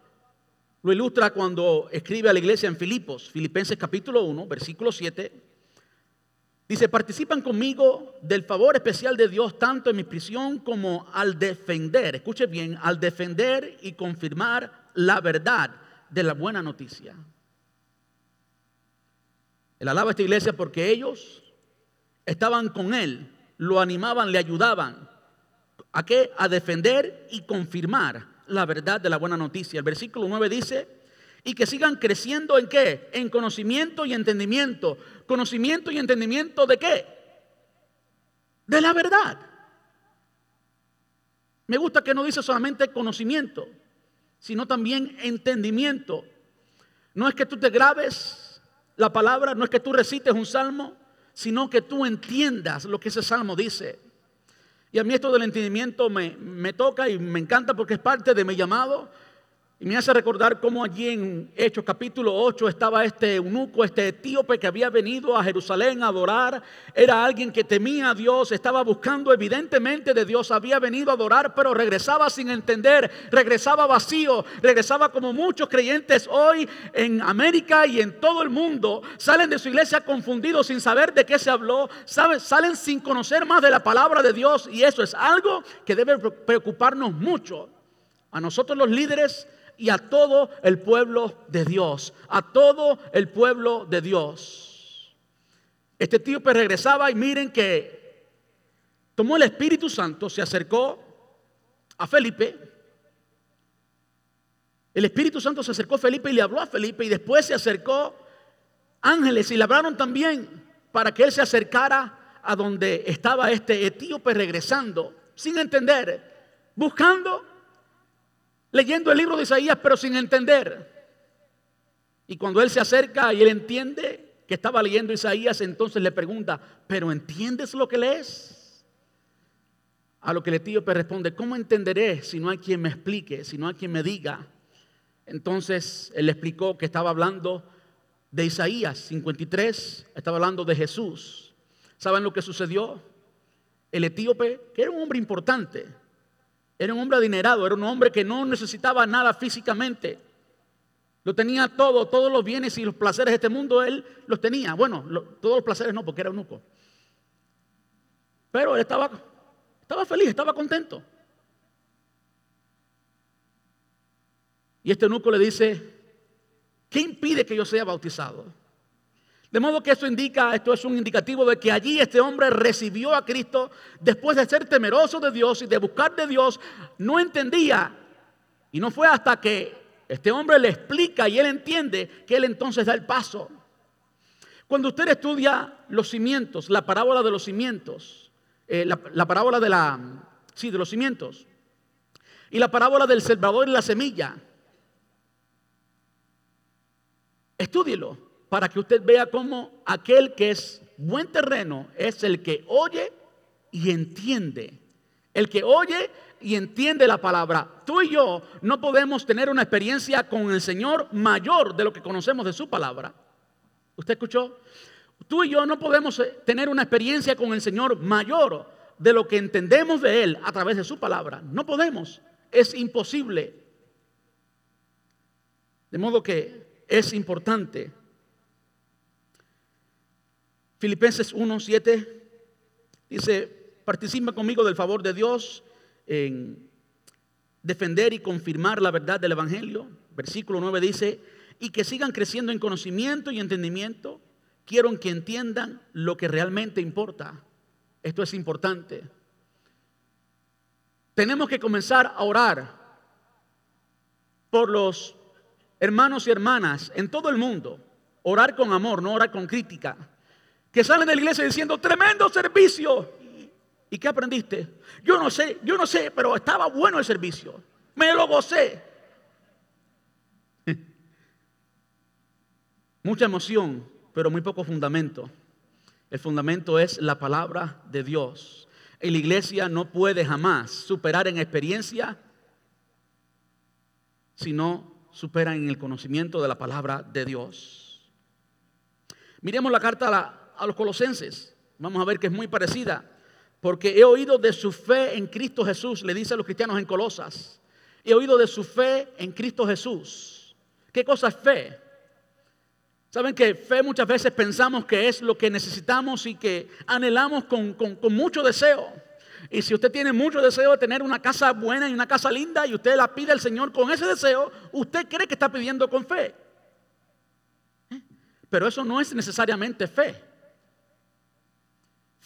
lo ilustra cuando escribe a la iglesia en Filipos, Filipenses capítulo 1, versículo 7. Dice, participan conmigo del favor especial de Dios tanto en mi prisión como al defender, escuche bien, al defender y confirmar la verdad de la buena noticia. Él alaba a esta iglesia porque ellos estaban con él, lo animaban, le ayudaban. ¿A qué? A defender y confirmar la verdad de la buena noticia. El versículo 9 dice, y que sigan creciendo en qué? En conocimiento y entendimiento. ¿Conocimiento y entendimiento de qué? De la verdad. Me gusta que no dice solamente conocimiento, sino también entendimiento. No es que tú te grabes la palabra, no es que tú recites un salmo, sino que tú entiendas lo que ese salmo dice. Y a mí esto del entendimiento me, me toca y me encanta porque es parte de mi llamado y me hace recordar cómo allí en Hechos capítulo 8 estaba este eunuco, este etíope que había venido a Jerusalén a adorar. Era alguien que temía a Dios, estaba buscando evidentemente de Dios, había venido a adorar, pero regresaba sin entender, regresaba vacío, regresaba como muchos creyentes hoy en América y en todo el mundo. Salen de su iglesia confundidos sin saber de qué se habló, salen sin conocer más de la palabra de Dios y eso es algo que debe preocuparnos mucho. A nosotros los líderes y a todo el pueblo de Dios, a todo el pueblo de Dios. Este tío pues regresaba y miren que tomó el Espíritu Santo, se acercó a Felipe. El Espíritu Santo se acercó a Felipe y le habló a Felipe y después se acercó ángeles y le hablaron también para que él se acercara a donde estaba este etíope regresando, sin entender, buscando leyendo el libro de Isaías, pero sin entender. Y cuando él se acerca y él entiende que estaba leyendo Isaías, entonces le pregunta, ¿pero entiendes lo que lees? A lo que el etíope responde, ¿cómo entenderé si no hay quien me explique, si no hay quien me diga? Entonces él le explicó que estaba hablando de Isaías 53, estaba hablando de Jesús. ¿Saben lo que sucedió? El etíope, que era un hombre importante, era un hombre adinerado, era un hombre que no necesitaba nada físicamente. Lo tenía todo, todos los bienes y los placeres de este mundo él los tenía. Bueno, todos los placeres no, porque era eunuco. Pero él estaba, estaba feliz, estaba contento. Y este eunuco le dice, ¿qué impide que yo sea bautizado? De modo que esto indica, esto es un indicativo de que allí este hombre recibió a Cristo después de ser temeroso de Dios y de buscar de Dios, no entendía. Y no fue hasta que este hombre le explica y él entiende que él entonces da el paso. Cuando usted estudia los cimientos, la parábola de los cimientos, eh, la, la, parábola de la, sí, de los cimientos, y la parábola del sembrador y la semilla, estúdielo para que usted vea cómo aquel que es buen terreno es el que oye y entiende. El que oye y entiende la palabra. Tú y yo no podemos tener una experiencia con el Señor mayor de lo que conocemos de su palabra. ¿Usted escuchó? Tú y yo no podemos eh, tener una experiencia con el Señor mayor de lo que entendemos de Él a través de su palabra. No podemos. Es imposible. De modo que es importante. Filipenses 1.7 dice, participa conmigo del favor de Dios en defender y confirmar la verdad del Evangelio. Versículo 9 dice, y que sigan creciendo en conocimiento y entendimiento quiero que entiendan lo que realmente importa. Esto es importante. Tenemos que comenzar a orar por los hermanos y hermanas en todo el mundo. Orar con amor, no orar con crítica. Que salen de la iglesia diciendo, tremendo servicio. ¿Y qué aprendiste? Yo no sé, yo no sé, pero estaba bueno el servicio. Me lo gocé. <laughs> Mucha emoción, pero muy poco fundamento. El fundamento es la palabra de Dios. Y la iglesia no puede jamás superar en experiencia si no supera en el conocimiento de la palabra de Dios. Miremos la carta a, a los colosenses. Vamos a ver que es muy parecida. Porque he oído de su fe en Cristo Jesús, le dice a los cristianos en Colosas. He oído de su fe en Cristo Jesús. ¿Qué cosa es fe? Saben que fe muchas veces pensamos que es lo que necesitamos y que anhelamos con, mucho deseo. Y si usted tiene mucho deseo de tener una casa buena y una casa linda y usted la pide al Señor con ese deseo, usted cree que está pidiendo con fe. ¿Eh? Pero eso no es necesariamente fe.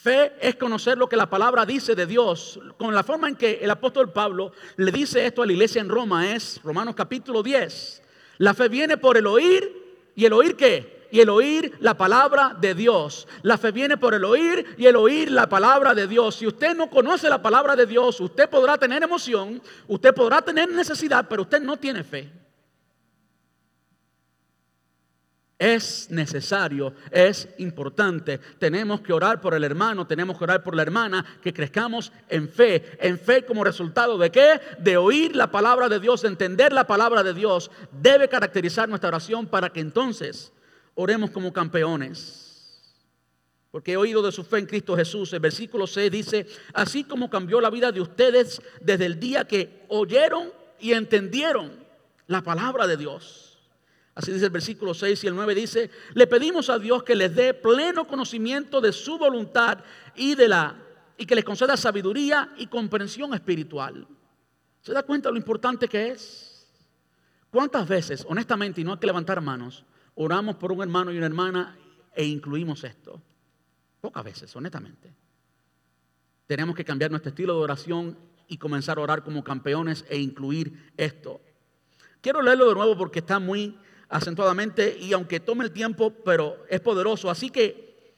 Fe es conocer lo que la palabra dice de Dios. Con la forma en que el apóstol Pablo le dice esto a la iglesia en Roma es Romanos capítulo 10. La fe viene por el oír ¿Y el oír qué? Y el oír la palabra de Dios. La fe viene por el oír y el oír la palabra de Dios. Si usted no conoce la palabra de Dios, usted podrá tener emoción, usted podrá tener necesidad, pero usted no tiene fe. Es necesario, es importante. Tenemos que orar por el hermano, tenemos que orar por la hermana, que crezcamos en fe. En fe como resultado de qué? De oír la palabra de Dios, de entender la palabra de Dios. Debe caracterizar nuestra oración para que entonces oremos como campeones. Porque he oído de su fe en Cristo Jesús. El versículo 6 dice, así como cambió la vida de ustedes desde el día que oyeron y entendieron la palabra de Dios. Así dice el versículo 6 y el 9 dice, le pedimos a Dios que les dé pleno conocimiento de su voluntad y de la y que les conceda sabiduría y comprensión espiritual. ¿Se da cuenta lo importante que es? ¿Cuántas veces, honestamente, y no hay que levantar manos, oramos por un hermano y una hermana e incluimos esto? Pocas veces, honestamente. Tenemos que cambiar nuestro estilo de oración y comenzar a orar como campeones e incluir esto. Quiero leerlo de nuevo porque está muy acentuadamente y aunque tome el tiempo, pero es poderoso. Así que,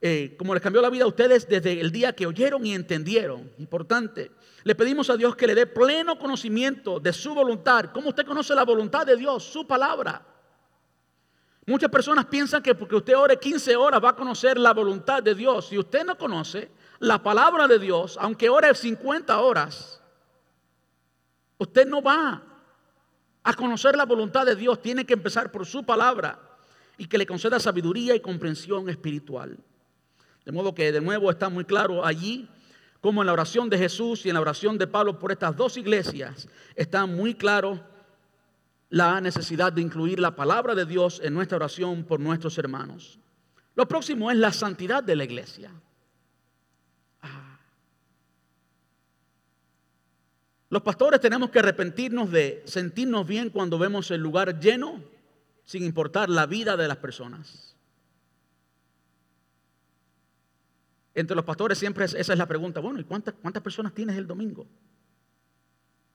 eh, como les cambió la vida a ustedes desde el día que oyeron y entendieron, importante, le pedimos a Dios que le dé pleno conocimiento de su voluntad. ¿Cómo usted conoce la voluntad de Dios? Su palabra. Muchas personas piensan que porque usted ore 15 horas va a conocer la voluntad de Dios. Si usted no conoce la palabra de Dios, aunque ore 50 horas, usted no va a conocer la voluntad de Dios, tiene que empezar por su palabra y que le conceda sabiduría y comprensión espiritual. De modo que de nuevo está muy claro allí, como en la oración de Jesús y en la oración de Pablo por estas dos iglesias, está muy claro la necesidad de incluir la palabra de Dios en nuestra oración por nuestros hermanos. Lo próximo es la santidad de la iglesia. Los pastores tenemos que arrepentirnos de sentirnos bien cuando vemos el lugar lleno, sin importar la vida de las personas. Entre los pastores siempre esa es la pregunta, bueno, ¿y cuántas, cuántas personas tienes el domingo?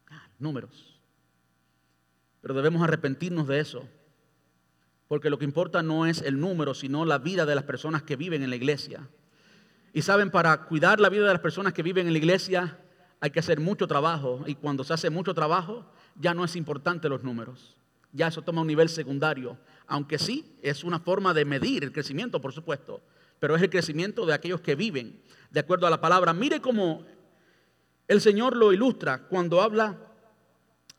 Ah, números. Pero debemos arrepentirnos de eso, porque lo que importa no es el número, sino la vida de las personas que viven en la iglesia. Y saben, para cuidar la vida de las personas que viven en la iglesia, hay que hacer mucho trabajo y cuando se hace mucho trabajo ya no es importante los números. Ya eso toma un nivel secundario, aunque sí es una forma de medir el crecimiento, por supuesto, pero es el crecimiento de aquellos que viven de acuerdo a la palabra. Mire cómo el Señor lo ilustra cuando habla,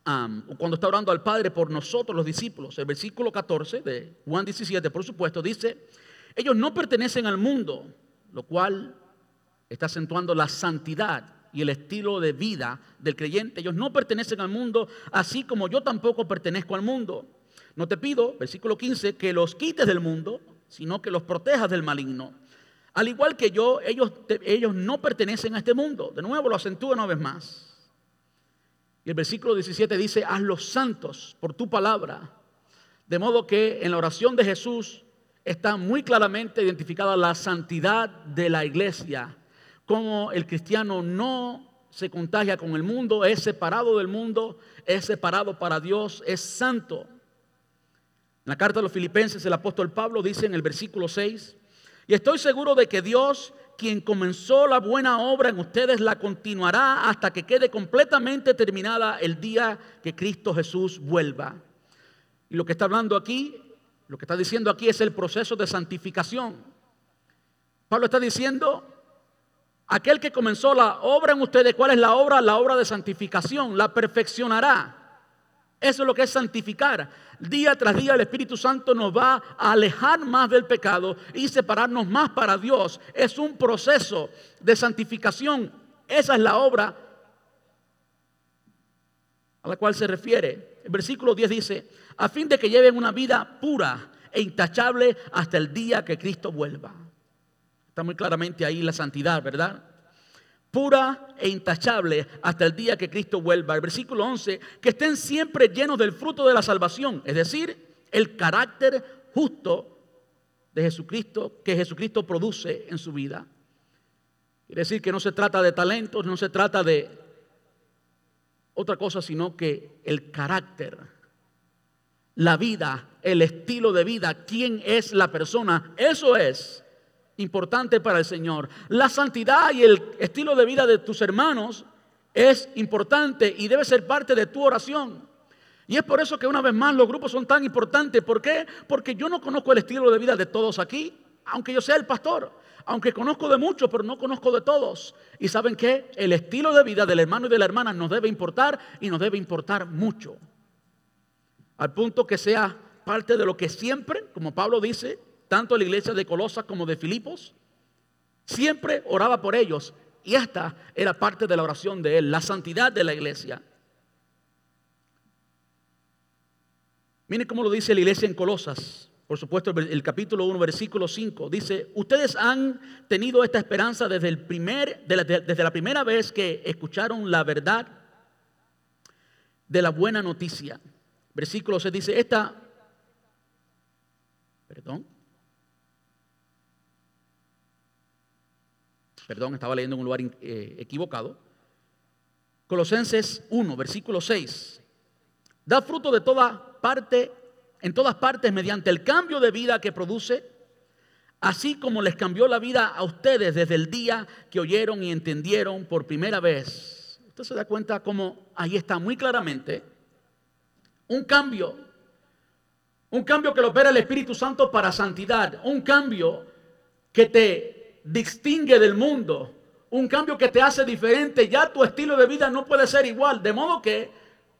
cuando está orando al Padre por nosotros los discípulos. El versículo 14 de Juan 17, por supuesto, dice, Ellos no pertenecen al mundo, lo cual está acentuando la santidad y el estilo de vida del creyente. Ellos no pertenecen al mundo, así como yo tampoco pertenezco al mundo. No te pido, versículo 15, que los quites del mundo, sino que los protejas del maligno. Al igual que yo, ellos, ellos no pertenecen a este mundo. De nuevo lo acentúa una vez más. Y el versículo 17 dice, haz los santos por tu palabra. De modo que en la oración de Jesús está muy claramente identificada la santidad de la iglesia, como el cristiano no se contagia con el mundo, es separado del mundo, es separado para Dios, es santo. En la carta de los filipenses el apóstol Pablo dice en el versículo 6, y estoy seguro de que Dios, quien comenzó la buena obra en ustedes, la continuará hasta que quede completamente terminada el día que Cristo Jesús vuelva. Y lo que está hablando aquí, lo que está diciendo aquí es el proceso de santificación. Pablo está diciendo, aquel que comenzó la obra en ustedes, ¿cuál es la obra? La obra de santificación, la perfeccionará. Eso es lo que es santificar. Día tras día el Espíritu Santo nos va a alejar más del pecado y separarnos más para Dios. Es un proceso de santificación. Esa es la obra a la cual se refiere. El versículo 10 dice, a fin de que lleven una vida pura e intachable hasta el día que Cristo vuelva. Está muy claramente ahí la santidad, ¿verdad? Pura e intachable hasta el día que Cristo vuelva. El versículo 11, que estén siempre llenos del fruto de la salvación, es decir, el carácter justo de Jesucristo que Jesucristo produce en su vida. Quiere decir que no se trata de talentos, no se trata de otra cosa, sino que el carácter la vida, el estilo de vida, quién es la persona. Eso es importante para el Señor. La santidad y el estilo de vida de tus hermanos es importante y debe ser parte de tu oración. Y es por eso que una vez más los grupos son tan importantes. ¿Por qué? Porque yo no conozco el estilo de vida de todos aquí, aunque yo sea el pastor. Aunque conozco de muchos, pero no conozco de todos. Y saben que el estilo de vida del hermano y de la hermana nos debe importar y nos debe importar mucho al punto que sea parte de lo que siempre, como Pablo dice, tanto la iglesia de Colosas como de Filipos, siempre oraba por ellos. Y esta era parte de la oración de él, la santidad de la iglesia. Miren cómo lo dice la iglesia en Colosas. Por supuesto, el capítulo 1, versículo 5, dice, ustedes han tenido esta esperanza desde, el primer, desde la primera vez que escucharon la verdad de la buena noticia versículo se dice, esta, perdón, perdón, estaba leyendo en un lugar eh, equivocado. Colosenses 1, versículo 6. Da fruto de toda parte, en todas partes, mediante el cambio de vida que produce, así como les cambió la vida a ustedes desde el día que oyeron y entendieron por primera vez. Usted se da cuenta cómo ahí está muy claramente un cambio. Un cambio que lo opera el Espíritu Santo para santidad. Un cambio que te distingue del mundo. Un cambio que te hace diferente. Ya tu estilo de vida no puede ser igual. De modo que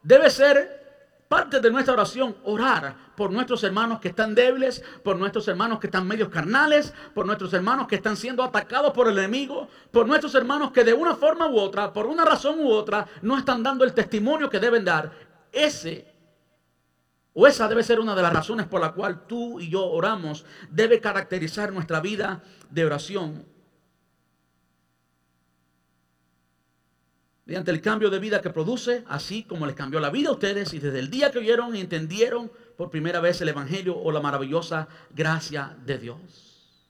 debe ser parte de nuestra oración orar por nuestros hermanos que están débiles, por nuestros hermanos que están medios carnales, por nuestros hermanos que están siendo atacados por el enemigo, por nuestros hermanos que de una forma u otra, por una razón u otra, no están dando el testimonio que deben dar. Ese o esa debe ser una de las razones por la cual tú y yo oramos. Debe caracterizar nuestra vida de oración. Mediante el cambio de vida que produce, así como les cambió la vida a ustedes y desde el día que oyeron y entendieron por primera vez el Evangelio o la maravillosa gracia de Dios.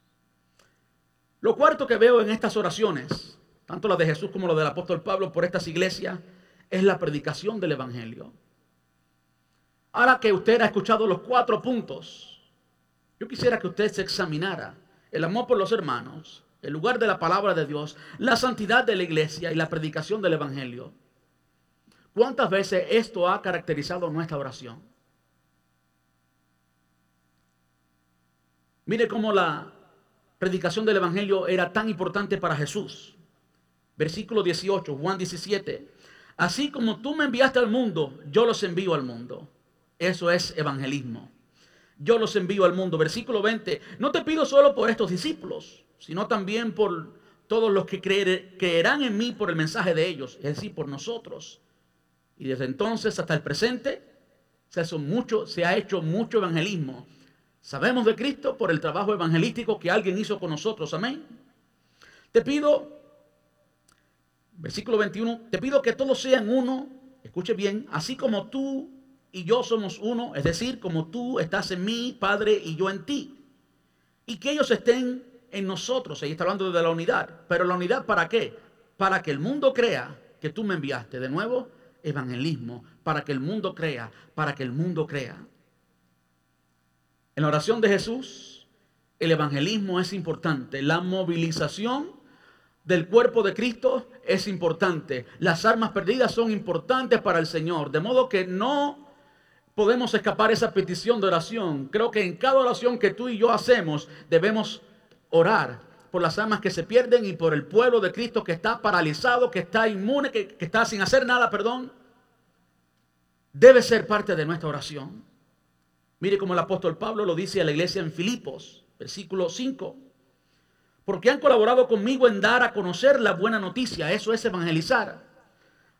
Lo cuarto que veo en estas oraciones, tanto la de Jesús como la del apóstol Pablo por estas iglesias, es la predicación del Evangelio. Ahora que usted ha escuchado los cuatro puntos, yo quisiera que usted se examinara el amor por los hermanos, el lugar de la palabra de Dios, la santidad de la iglesia y la predicación del Evangelio. ¿Cuántas veces esto ha caracterizado nuestra oración? Mire cómo la predicación del Evangelio era tan importante para Jesús. Versículo 18, Juan 17. Así como tú me enviaste al mundo, yo los envío al mundo. Eso es evangelismo. yo los envío al mundo. Versículo 20, no te pido solo por estos discípulos, sino también por todos los que creerán en mí por el mensaje de ellos, es decir, por nosotros. Y desde entonces hasta el presente se, se ha hecho mucho evangelismo. Sabemos de Cristo por el trabajo evangelístico que alguien hizo con nosotros. Amén. Te pido, versículo 21, te pido que todos sean uno, escuche bien, así como tú y yo somos uno, es decir, como tú estás en mí, Padre, y yo en ti. Y que ellos estén en nosotros. Ahí está hablando de la unidad. Pero la unidad para qué? Para que el mundo crea que tú me enviaste. De nuevo, evangelismo. Para que el mundo crea. Para que el mundo crea. En la oración de Jesús, el evangelismo es importante. La movilización del cuerpo de Cristo es importante. Las armas perdidas son importantes para el Señor. De modo que no podemos escapar esa petición de oración. Creo que en cada oración que tú y yo hacemos debemos orar por las almas que se pierden y por el pueblo de Cristo que está paralizado, que está inmune, que, está sin hacer nada, perdón. Debe ser parte de nuestra oración. Mire como el apóstol Pablo lo dice a la iglesia en Filipos, versículo 5. Porque han colaborado conmigo en dar a conocer la buena noticia. Eso es evangelizar.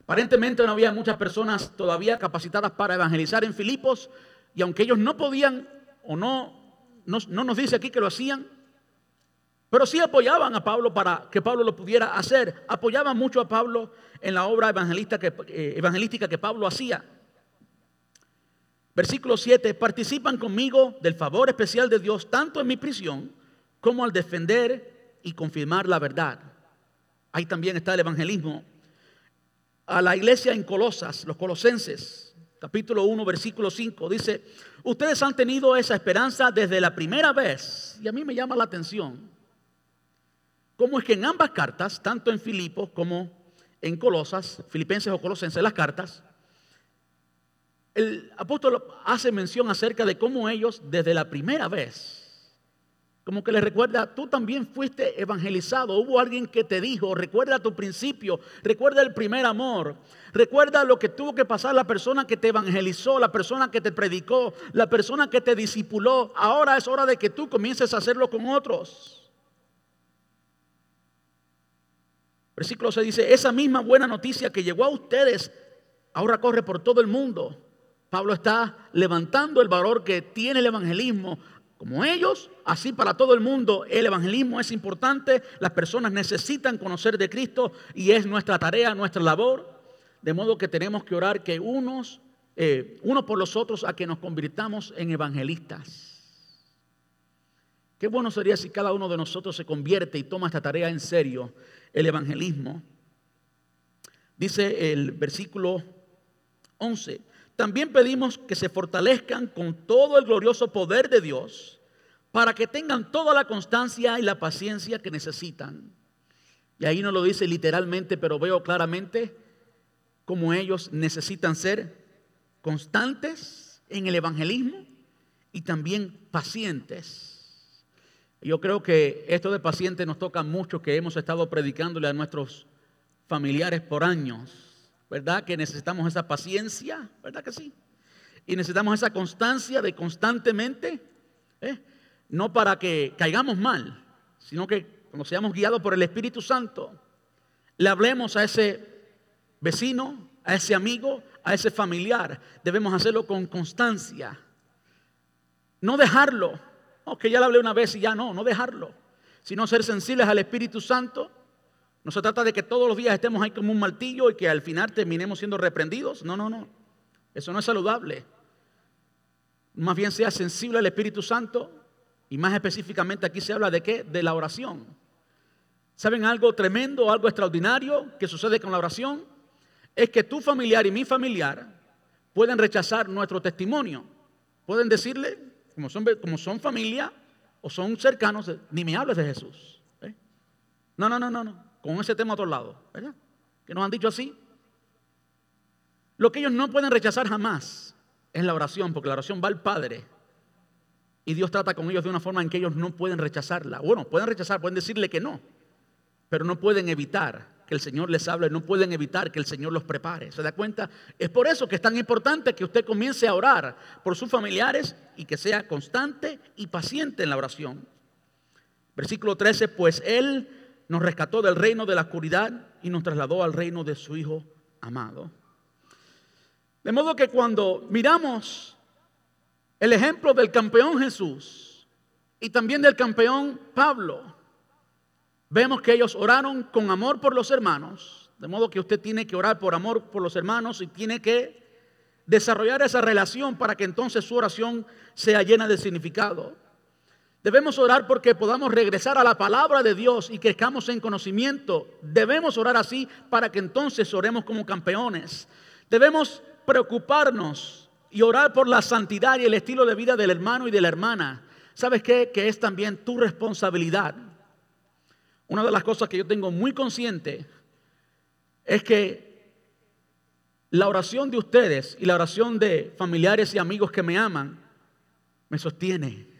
Aparentemente no había muchas personas todavía capacitadas para evangelizar en Filipos y aunque ellos no podían o no, no, nos dice aquí que lo hacían, pero sí apoyaban a Pablo para que Pablo lo pudiera hacer. Apoyaban mucho a Pablo en la obra evangelística que, eh, evangelística que Pablo hacía. Versículo 7, participan conmigo del favor especial de Dios tanto en mi prisión como al defender y confirmar la verdad. Ahí también está el evangelismo a la iglesia en Colosas, los colosenses, capítulo 1, versículo 5, dice, ustedes han tenido esa esperanza desde la primera vez, y a mí me llama la atención, cómo es que en ambas cartas, tanto en Filipos como en Colosas, Filipenses o Colosenses, las cartas, el apóstol hace mención acerca de cómo ellos desde la primera vez como que le recuerda, tú también fuiste evangelizado, hubo alguien que te dijo, recuerda tu principio, recuerda el primer amor, recuerda lo que tuvo que pasar la persona que te evangelizó, la persona que te predicó, la persona que te discipuló. Ahora es hora de que tú comiences a hacerlo con otros. Versículo 6 dice, esa misma buena noticia que llegó a ustedes, ahora corre por todo el mundo. Pablo está levantando el valor que tiene el evangelismo como ellos, así para todo el mundo, el evangelismo es importante, las personas necesitan conocer de Cristo y es nuestra tarea, nuestra labor, de modo que tenemos que orar que unos, eh, unos por los otros a que nos convirtamos en evangelistas. Qué bueno sería si cada uno de nosotros se convierte y toma esta tarea en serio, el evangelismo. Dice el versículo 11, también pedimos que se fortalezcan con todo el glorioso poder de Dios para que tengan toda la constancia y la paciencia que necesitan. Y ahí no lo dice literalmente, pero veo claramente cómo ellos necesitan ser constantes en el evangelismo y también pacientes. Yo creo que esto de paciente nos toca mucho que hemos estado predicándole a nuestros familiares por años ¿verdad? Que necesitamos esa paciencia, ¿verdad que sí? Y necesitamos esa constancia de constantemente, ¿eh? no para que caigamos mal, sino que cuando seamos guiados por el Espíritu Santo, le hablemos a ese vecino, a ese amigo, a ese familiar. Debemos hacerlo con constancia. No dejarlo. No, que ya le hablé una vez y ya no, no dejarlo. Sino ser sensibles al Espíritu Santo no se trata de que todos los días estemos ahí como un martillo y que al final terminemos siendo reprendidos. No, no, no. Eso no es saludable. Más bien sea sensible al Espíritu Santo y más específicamente aquí se habla de qué? De la oración. ¿Saben algo tremendo, algo extraordinario que sucede con la oración? Es que tu familiar y mi familiar pueden rechazar nuestro testimonio. Pueden decirle, como son, como son familia o son cercanos, ni me hables de Jesús. ¿eh? No, no, no, no, no con ese tema a otro lado, ¿verdad? Que nos han dicho así. Lo que ellos no pueden rechazar jamás es la oración, porque la oración va al Padre. Y Dios trata con ellos de una forma en que ellos no pueden rechazarla. Bueno, pueden rechazar, pueden decirle que no, pero no pueden evitar que el Señor les hable, no pueden evitar que el Señor los prepare. ¿Se da cuenta? Es por eso que es tan importante que usted comience a orar por sus familiares y que sea constante y paciente en la oración. Versículo 13, pues Él nos rescató del reino de la oscuridad y nos trasladó al reino de su Hijo amado. De modo que cuando miramos el ejemplo del campeón Jesús y también del campeón Pablo, Vemos que ellos oraron con amor por los hermanos, de modo que usted tiene que orar por amor por los hermanos y tiene que desarrollar esa relación para que entonces su oración sea llena de significado. Debemos orar porque podamos regresar a la palabra de Dios y que estamos en conocimiento. Debemos orar así para que entonces oremos como campeones. Debemos preocuparnos y orar por la santidad y el estilo de vida del hermano y de la hermana. ¿Sabes qué? Que es también tu responsabilidad. Una de las cosas que yo tengo muy consciente es que la oración de ustedes y la oración de familiares y amigos que me aman me sostiene.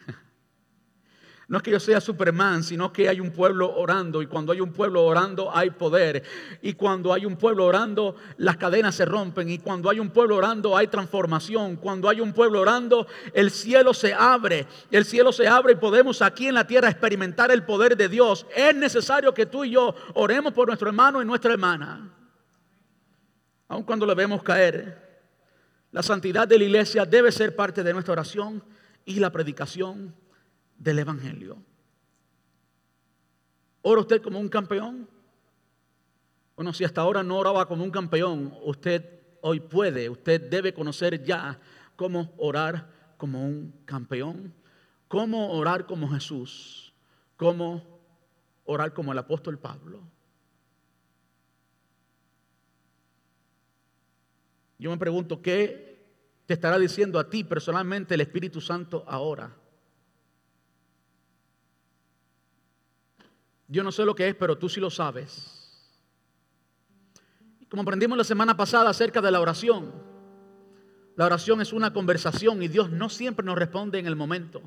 No es que yo sea Superman, sino que hay un pueblo orando y cuando hay un pueblo orando hay poder. Y cuando hay un pueblo orando las cadenas se rompen y cuando hay un pueblo orando hay transformación. Cuando hay un pueblo orando el cielo se abre. El cielo se abre y podemos aquí en la tierra experimentar el poder de Dios. Es necesario que tú y yo oremos por nuestro hermano y nuestra hermana. Aun cuando le vemos caer. La santidad de la iglesia debe ser parte de nuestra oración y la predicación del Evangelio. ¿Ora usted como un campeón? Bueno, si hasta ahora no oraba como un campeón, usted hoy puede, usted debe conocer ya cómo orar como un campeón, cómo orar como Jesús, cómo orar como el apóstol Pablo. Yo me pregunto, ¿qué te estará diciendo a ti personalmente el Espíritu Santo ahora? Yo no sé lo que es, pero tú sí lo sabes. Como aprendimos la semana pasada acerca de la oración, la oración es una conversación y Dios no siempre nos responde en el momento.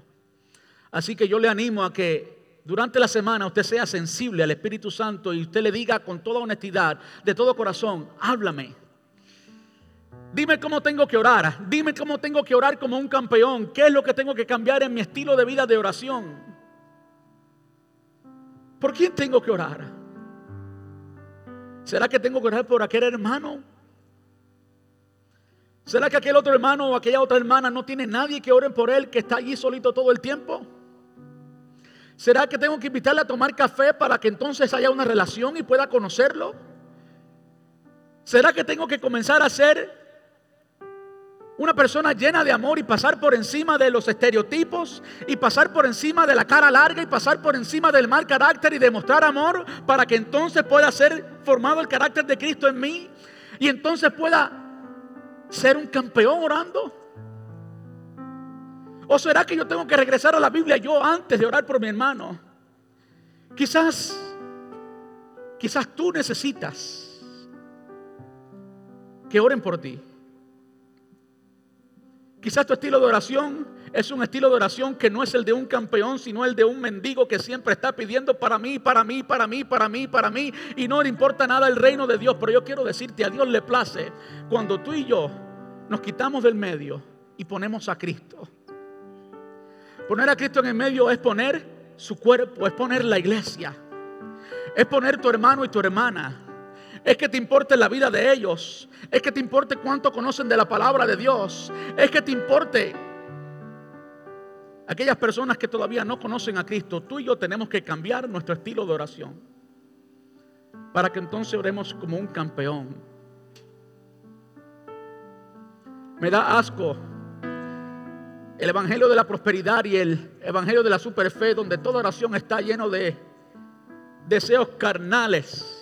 Así que yo le animo a que durante la semana usted sea sensible al Espíritu Santo y usted le diga con toda honestidad, de todo corazón, háblame. Dime cómo tengo que orar, dime cómo tengo que orar como un campeón, qué es lo que tengo que cambiar en mi estilo de vida de oración. ¿Por quién tengo que orar? ¿Será que tengo que orar por aquel hermano? ¿Será que aquel otro hermano o aquella otra hermana no tiene nadie que oren por él que está allí solito todo el tiempo? ¿Será que tengo que invitarle a tomar café para que entonces haya una relación y pueda conocerlo? ¿Será que tengo que comenzar a hacer una persona llena de amor y pasar por encima de los estereotipos y pasar por encima de la cara larga y pasar por encima del mal carácter y demostrar amor para que entonces pueda ser formado el carácter de Cristo en mí y entonces pueda ser un campeón orando. ¿O será que yo tengo que regresar a la Biblia yo antes de orar por mi hermano? Quizás, quizás tú necesitas que oren por ti. Quizás tu estilo de oración es un estilo de oración que no es el de un campeón, sino el de un mendigo que siempre está pidiendo para mí, para mí, para mí, para mí, para mí, y no le importa nada el reino de Dios. Pero yo quiero decirte, a Dios le place cuando tú y yo nos quitamos del medio y ponemos a Cristo. Poner a Cristo en el medio es poner su cuerpo, es poner la iglesia, es poner tu hermano y tu hermana es que te importe la vida de ellos, es que te importe cuánto conocen de la palabra de Dios, es que te importe aquellas personas que todavía no conocen a Cristo. Tú y yo tenemos que cambiar nuestro estilo de oración para que entonces oremos como un campeón. Me da asco el evangelio de la prosperidad y el evangelio de la superfe, donde toda oración está lleno de deseos carnales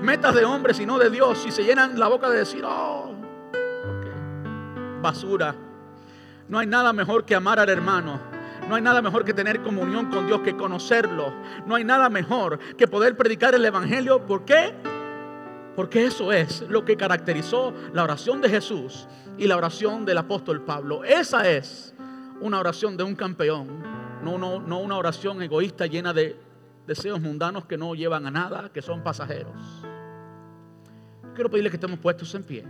metas de hombres y no de Dios y se llenan la boca de decir, oh, basura. No hay nada mejor que amar al hermano. No hay nada mejor que tener comunión con Dios, que conocerlo. No hay nada mejor que poder predicar el Evangelio. ¿Por qué? Porque eso es lo que caracterizó la oración de Jesús y la oración del apóstol Pablo. Esa es una oración de un campeón, no, no, no una oración egoísta llena de deseos mundanos que no llevan a nada, que son pasajeros. Quiero pedirle que estemos puestos en pie.